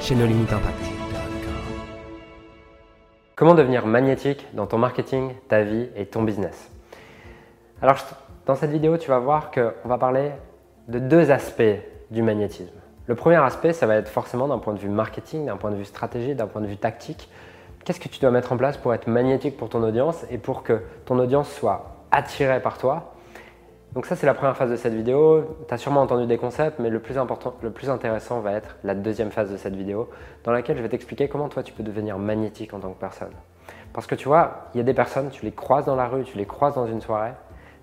chez No Limit Impact. Comment devenir magnétique dans ton marketing, ta vie et ton business? Alors, dans cette vidéo, tu vas voir qu'on va parler de deux aspects du magnétisme. Le premier aspect, ça va être forcément d'un point de vue marketing, d'un point de vue stratégie, d'un point de vue tactique. Qu'est-ce que tu dois mettre en place pour être magnétique pour ton audience et pour que ton audience soit attirée par toi donc ça, c'est la première phase de cette vidéo. Tu as sûrement entendu des concepts, mais le plus, important, le plus intéressant va être la deuxième phase de cette vidéo, dans laquelle je vais t'expliquer comment toi, tu peux devenir magnétique en tant que personne. Parce que tu vois, il y a des personnes, tu les croises dans la rue, tu les croises dans une soirée,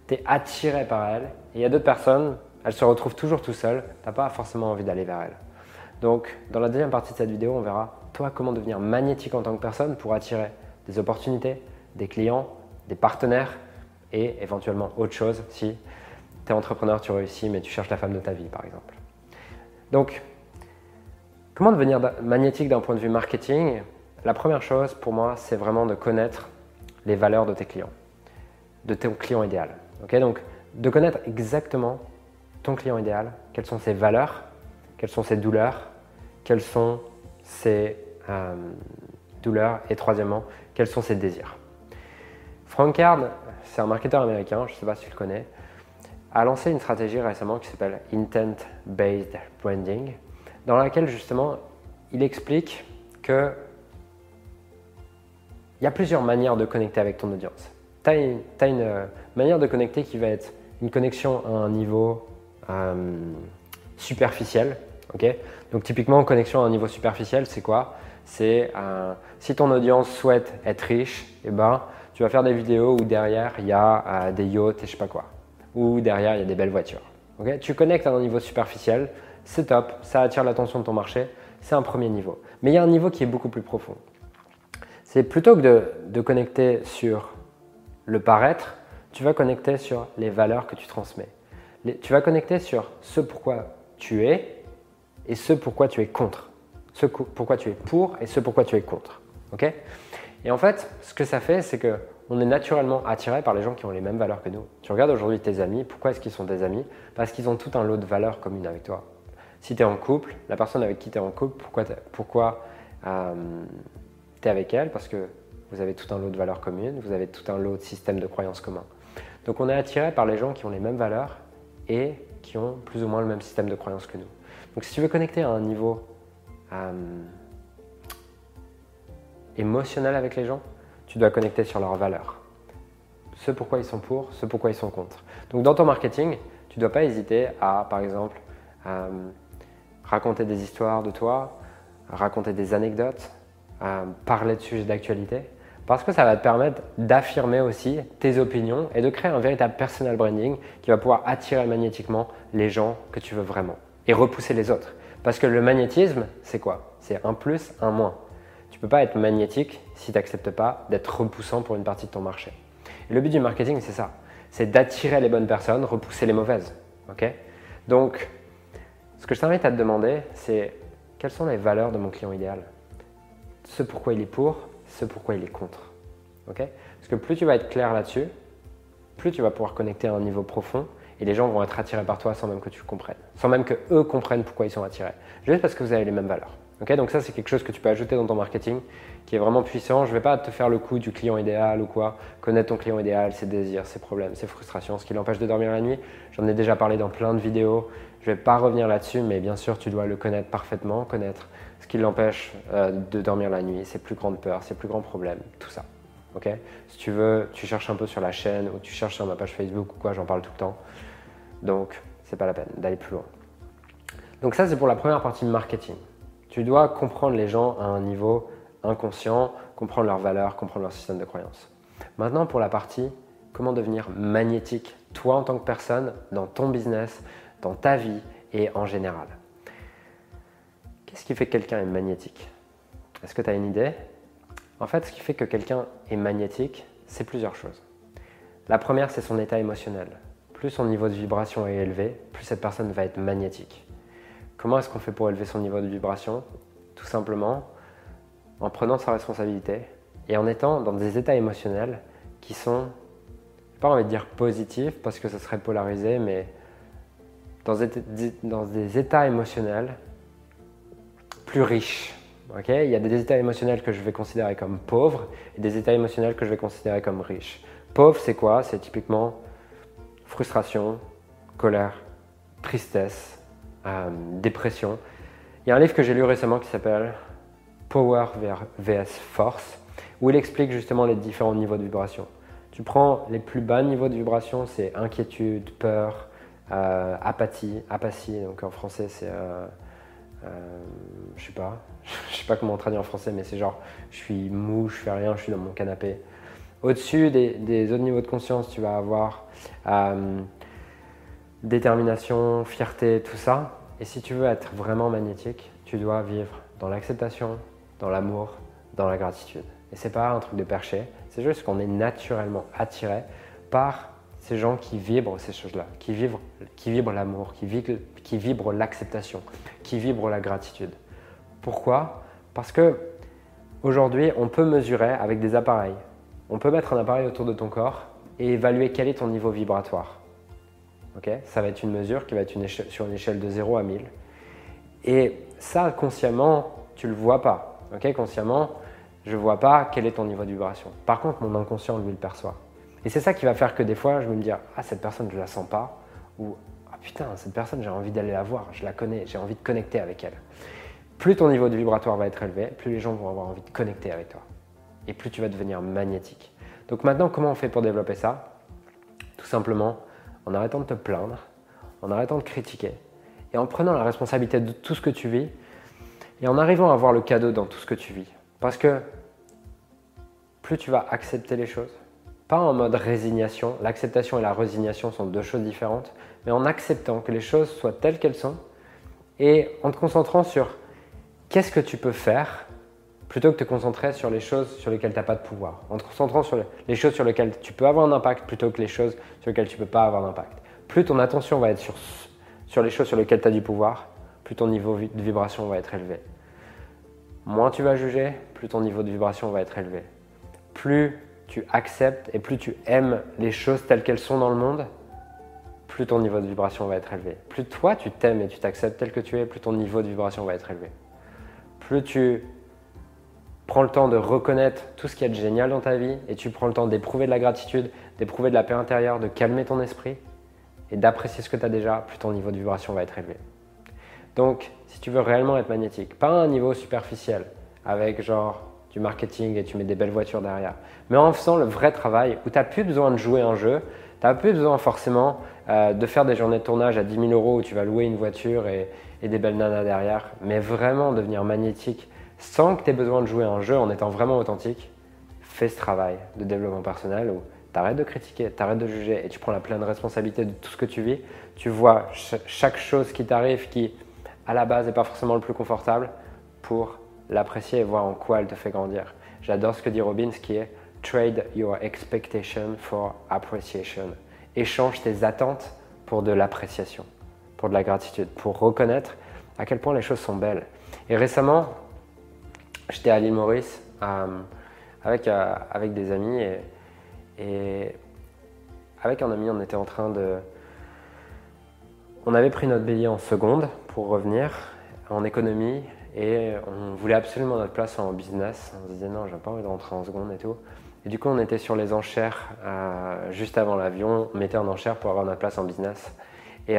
tu es attiré par elles, et il y a d'autres personnes, elles se retrouvent toujours tout seules, tu pas forcément envie d'aller vers elles. Donc, dans la deuxième partie de cette vidéo, on verra, toi, comment devenir magnétique en tant que personne pour attirer des opportunités, des clients, des partenaires, et éventuellement autre chose si tu es entrepreneur, tu réussis, mais tu cherches la femme de ta vie, par exemple. Donc, comment devenir magnétique d'un point de vue marketing? La première chose pour moi, c'est vraiment de connaître les valeurs de tes clients, de ton client idéal. Donc, de connaître exactement ton client idéal, quelles sont ses valeurs, quelles sont ses douleurs, quelles sont ses euh, douleurs et troisièmement, quels sont ses désirs. Frank Card, c'est un marketeur américain, je ne sais pas si tu le connais, a lancé une stratégie récemment qui s'appelle Intent Based Branding, dans laquelle justement il explique que il y a plusieurs manières de connecter avec ton audience. Tu as, une, euh, manière de connecter qui va être une connexion à un niveau euh, superficiel. Donc typiquement, connexion à un niveau superficiel, c'est quoi? C'est euh, si ton audience souhaite être riche, eh ben, tu vas faire des vidéos où derrière il y a des yachts et je sais pas quoi ou derrière il y a des belles voitures. tu connectes à un niveau superficiel, c'est top, ça attire l'attention de ton marché, c'est un premier niveau. Mais il y a un niveau qui est beaucoup plus profond. C'est plutôt que de, connecter sur le paraître, tu vas connecter sur les valeurs que tu transmets. tu vas connecter sur ce pourquoi tu es et ce pourquoi tu es contre. Ce pourquoi tu es pour et ce pourquoi tu es contre. et en fait, ce que ça fait, c'est que on est naturellement attiré par les gens qui ont les mêmes valeurs que nous. Tu regardes aujourd'hui tes amis, pourquoi est-ce qu'ils sont tes amis? Parce qu'ils ont tout un lot de valeurs communes avec toi. Si tu es en couple, la personne avec qui tu es en couple, pourquoi, pourquoi euh, tu es avec elle? Parce que vous avez tout un lot de valeurs communes, vous avez tout un lot de systèmes de croyances communs. Donc on est attiré par les gens qui ont les mêmes valeurs et qui ont plus ou moins le même système de croyances que nous. Donc si tu veux connecter à un niveau euh, émotionnel avec les gens, tu dois connecter sur leurs valeurs. Ce pourquoi ils sont pour, ce pourquoi ils sont contre. Donc dans ton marketing, tu ne dois pas hésiter à, par exemple, euh, raconter des histoires de toi, raconter des anecdotes, euh, parler de sujets d'actualité, parce que ça va te permettre d'affirmer aussi tes opinions et de créer un véritable personal branding qui va pouvoir attirer magnétiquement les gens que tu veux vraiment et repousser les autres. Parce que le magnétisme, c'est quoi? C'est un plus, un moins. Ne peux pas être magnétique si tu n'acceptes pas d'être repoussant pour une partie de ton marché. Et le but du marketing, c'est ça. C'est d'attirer les bonnes personnes, repousser les mauvaises. Donc, ce que je t'invite à te demander, c'est quelles sont les valeurs de mon client idéal? Ce pourquoi il est pour, ce pourquoi il est contre. Parce que plus tu vas être clair là-dessus, plus tu vas pouvoir connecter à un niveau profond et les gens vont être attirés par toi sans même que tu comprennes, sans même que eux comprennent pourquoi ils sont attirés, juste parce que vous avez les mêmes valeurs donc ça, c'est quelque chose que tu peux ajouter dans ton marketing qui est vraiment puissant. Je ne vais pas te faire le coup du client idéal ou quoi. Connaître ton client idéal, ses désirs, ses problèmes, ses frustrations, ce qui l'empêche de dormir la nuit. J'en ai déjà parlé dans plein de vidéos. Je ne vais pas revenir là-dessus, mais bien sûr, tu dois le connaître parfaitement, connaître ce qui l'empêche euh, de dormir la nuit, ses plus grandes peurs, ses plus grands problèmes, tout ça. si tu veux, tu cherches un peu sur la chaîne ou tu cherches sur ma page Facebook ou quoi, j'en parle tout le temps. Donc, c'est pas la peine d'aller plus loin. Donc ça, c'est pour la première partie de marketing. Tu dois comprendre les gens à un niveau inconscient, comprendre leurs valeurs, comprendre leur système de croyance. Maintenant, pour la partie comment devenir magnétique, toi en tant que personne, dans ton business, dans ta vie et en général. Qu'est-ce qui fait que quelqu'un est magnétique? Est-ce que tu as une idée? En fait, ce qui fait que quelqu'un est magnétique, c'est plusieurs choses. La première, c'est son état émotionnel. Plus son niveau de vibration est élevé, plus cette personne va être magnétique. Comment est-ce qu'on fait pour élever son niveau de vibration Tout simplement en prenant sa responsabilité et en étant dans des états émotionnels qui sont, pas envie de dire positifs parce que ce serait polarisé, mais dans des, états émotionnels plus riches. Il y a des états émotionnels que je vais considérer comme pauvres et des états émotionnels que je vais considérer comme riches. Pauvre, c'est quoi? C'est typiquement frustration, colère, tristesse, euh, dépression. Il y a un livre que j'ai lu récemment qui s'appelle Power vs Force, où il explique justement les différents niveaux de vibration. Tu prends les plus bas niveaux de vibration, c'est inquiétude, peur, euh, apathie, apathie, donc en français c'est, euh, je sais pas, je sais pas comment on traduit en français, mais c'est genre, je suis mou, je fais rien, je suis dans mon canapé. Au-dessus des, des, autres niveaux de conscience, tu vas avoir détermination, fierté, tout ça. Et si tu veux être vraiment magnétique, tu dois vivre dans l'acceptation, dans l'amour, dans la gratitude. Et c'est pas un truc de perché, c'est juste qu'on est naturellement attiré par ces gens qui vibrent ces choses-là, qui vibrent, qui vibrent l'amour, qui vibrent, qui vibrent l'acceptation, qui vibrent la gratitude. Pourquoi? Parce que aujourd'hui, on peut mesurer avec des appareils. On peut mettre un appareil autour de ton corps et évaluer quel est ton niveau vibratoire. Ça va être une mesure qui va être sur une échelle de 0 à 1000. Et ça, consciemment, tu ne le vois pas. consciemment, je ne vois pas quel est ton niveau de vibration. Par contre, mon inconscient, lui, le perçoit. Et c'est ça qui va faire que des fois, je vais me dire Ah, cette personne, je ne la sens pas. Ou Ah, putain, cette personne, j'ai envie d'aller la voir, je la connais, j'ai envie de connecter avec elle. Plus ton niveau de vibratoire va être élevé, plus les gens vont avoir envie de connecter avec toi. Et plus tu vas devenir magnétique. Donc maintenant, comment on fait pour développer ça? Tout simplement en arrêtant de te plaindre, en arrêtant de critiquer, et en prenant la responsabilité de tout ce que tu vis, et en arrivant à voir le cadeau dans tout ce que tu vis. Parce que plus tu vas accepter les choses, pas en mode résignation. L'acceptation et la résignation sont deux choses différentes, mais en acceptant que les choses soient telles qu'elles sont et en te concentrant sur qu'est-ce que tu peux faire plutôt que de te concentrer sur les choses sur lesquelles tu n'as pas de pouvoir. En te concentrant sur les choses sur lesquelles tu peux avoir un impact plutôt que les choses sur lesquelles tu ne peux pas avoir d'impact. Plus ton attention va être sur, sur les choses sur lesquelles tu as du pouvoir, plus ton niveau de vibration va être élevé. Moins tu vas juger, plus ton niveau de vibration va être élevé. Plus tu acceptes et plus tu aimes les choses telles qu'elles sont dans le monde, plus ton niveau de vibration va être élevé. Plus toi tu t'aimes et tu t'acceptes tel que tu es, plus ton niveau de vibration va être élevé. Plus tu prends le temps de reconnaître tout ce qui est génial dans ta vie et tu prends le temps d'éprouver de la gratitude, d'éprouver de la paix intérieure, de calmer ton esprit et d'apprécier ce que tu as déjà, plus ton niveau de vibration va être élevé. Donc, si tu veux réellement être magnétique, pas à un niveau superficiel, avec genre du marketing et tu mets des belles voitures derrière. Mais en faisant le vrai travail où tu n'as plus besoin de jouer un jeu, tu n'as plus besoin forcément euh, de faire des journées de tournage à 10 000 euros où tu vas louer une voiture et, des belles nanas derrière, mais vraiment devenir magnétique sans que tu aies besoin de jouer un jeu en étant vraiment authentique. Fais ce travail de développement personnel où tu arrêtes de critiquer, tu arrêtes de juger et tu prends la pleine responsabilité de tout ce que tu vis. Tu vois chaque chose qui t'arrive qui, à la base, n'est pas forcément le plus confortable pour l'apprécier et voir en quoi elle te fait grandir. J'adore ce que dit Robbins qui est Trade your expectation for appreciation. Échange tes attentes pour de l'appréciation, pour de la gratitude, pour reconnaître à quel point les choses sont belles. Et récemment, j'étais à l'île Maurice euh, avec, euh, avec des amis et, et avec un ami, on était en train de. On avait pris notre billet en seconde pour revenir en économie et on voulait absolument notre place en business. On se disait non, j'ai pas envie de rentrer en seconde et tout. Et du coup, on était sur les enchères euh, juste avant l'avion. On mettait en enchère pour avoir notre place en business. Et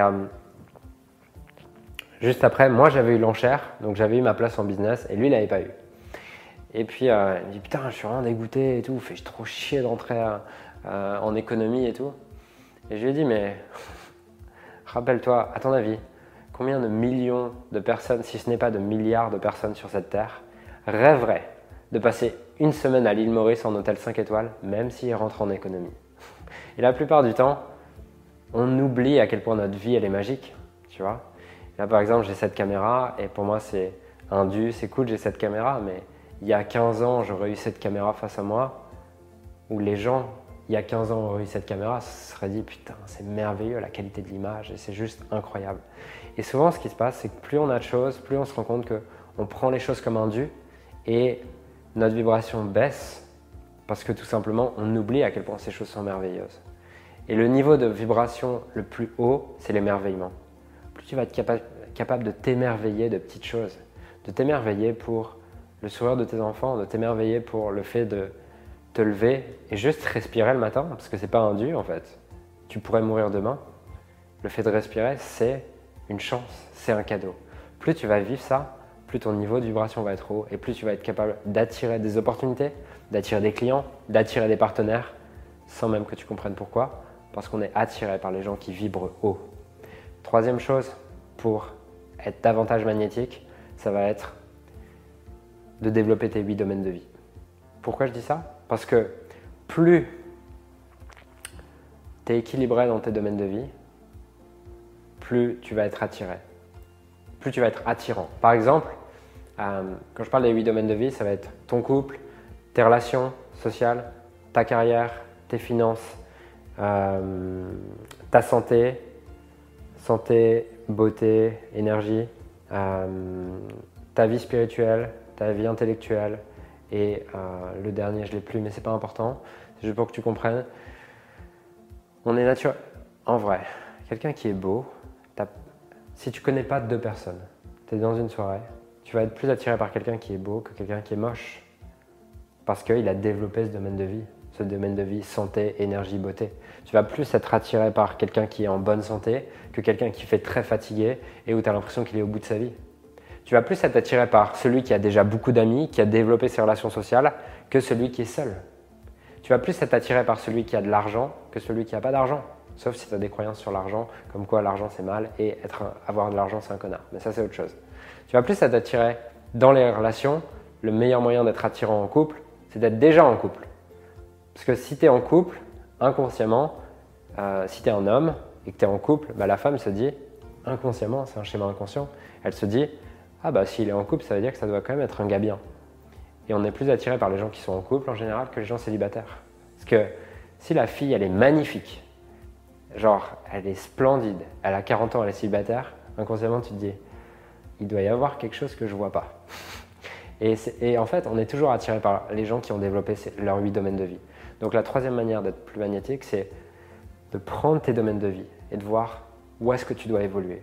juste après, moi j'avais eu l'enchère, donc j'avais eu ma place en business et lui il n'avait pas eu. Et puis euh, il me dit putain, je suis vraiment dégoûté et tout, fais trop chier d'entrer en économie et tout. Et je lui ai dit mais rappelle-toi, à ton avis, combien de millions de personnes, si ce n'est pas de milliards de personnes sur cette terre, rêveraient de passer une semaine à l'île Maurice en hôtel 5 étoiles, même s'ils rentrent en économie? Et la plupart du temps, on oublie à quel point notre vie elle est magique, tu vois? Là par exemple, j'ai cette caméra et pour moi c'est un dû, c'est cool, j'ai cette caméra, mais il y a 15 ans, j'aurais eu cette caméra face à moi, ou les gens, il y a 15 ans, auraient eu cette caméra, se seraient dit putain, c'est merveilleux la qualité de l'image et c'est juste incroyable. Et souvent, ce qui se passe, c'est que plus on a de choses, plus on se rend compte qu'on prend les choses comme un dû et notre vibration baisse parce que tout simplement, on oublie à quel point ces choses sont merveilleuses. Et le niveau de vibration le plus haut, c'est l'émerveillement. Plus tu vas être capable de t'émerveiller de petites choses, de t'émerveiller pour le sourire de tes enfants, de t'émerveiller pour le fait de te lever et juste respirer le matin, parce que c'est pas un dû en fait. Tu pourrais mourir demain. Le fait de respirer, c'est une chance, c'est un cadeau. Plus tu vas vivre ça, plus ton niveau de vibration va être haut et plus tu vas être capable d'attirer des opportunités, d'attirer des clients, d'attirer des partenaires, sans même que tu comprennes pourquoi, parce qu'on est attiré par les gens qui vibrent haut. Troisième chose, pour être davantage magnétique, ça va être de développer tes huit domaines de vie. Pourquoi je dis ça? Parce que plus tu es équilibré dans tes domaines de vie, plus tu vas être attiré. Plus tu vas être attirant. Par exemple, euh, quand je parle des huit domaines de vie, ça va être ton couple, tes relations sociales, ta carrière, tes finances, euh, ta santé, santé, beauté, énergie, euh, ta vie spirituelle, ta vie intellectuelle et le dernier, je l'ai plus, mais c'est pas important. C'est juste pour que tu comprennes. On est naturel. En vrai, quelqu'un qui est beau, si tu connais pas deux personnes, tu es dans une soirée, tu vas être plus attiré par quelqu'un qui est beau que quelqu'un qui est moche. Parce qu'il a développé ce domaine de vie, ce domaine de vie santé, énergie, beauté. Tu vas plus être attiré par quelqu'un qui est en bonne santé que quelqu'un qui fait très fatigué et où tu as l'impression qu'il est au bout de sa vie. Tu vas plus être attiré par celui qui a déjà beaucoup d'amis, qui a développé ses relations sociales, que celui qui est seul. Tu vas plus être attiré par celui qui a de l'argent que celui qui n'a pas d'argent. Sauf si tu as des croyances sur l'argent, comme quoi l'argent c'est mal et être, avoir de l'argent c'est un connard. Mais ça c'est autre chose. Tu vas plus être attiré dans les relations. Le meilleur moyen d'être attirant en couple, c'est d'être déjà en couple. Parce que si tu es en couple, inconsciemment, euh, si tu es un homme et que tu es en couple, bah, la femme se dit, inconsciemment, c'est un schéma inconscient, elle se dit, ah bah s'il est en couple, ça veut dire que ça doit quand même être un gars. Et on est plus attiré par les gens qui sont en couple en général que les gens célibataires. Parce que si la fille, elle est magnifique, genre, elle est splendide, elle a 40 ans, elle est célibataire, inconsciemment, tu te dis, il doit y avoir quelque chose que je vois pas. Et, en fait, on est toujours attiré par les gens qui ont développé leurs huit domaines de vie. Donc la troisième manière d'être plus magnétique, c'est de prendre tes domaines de vie et de voir où est-ce que tu dois évoluer.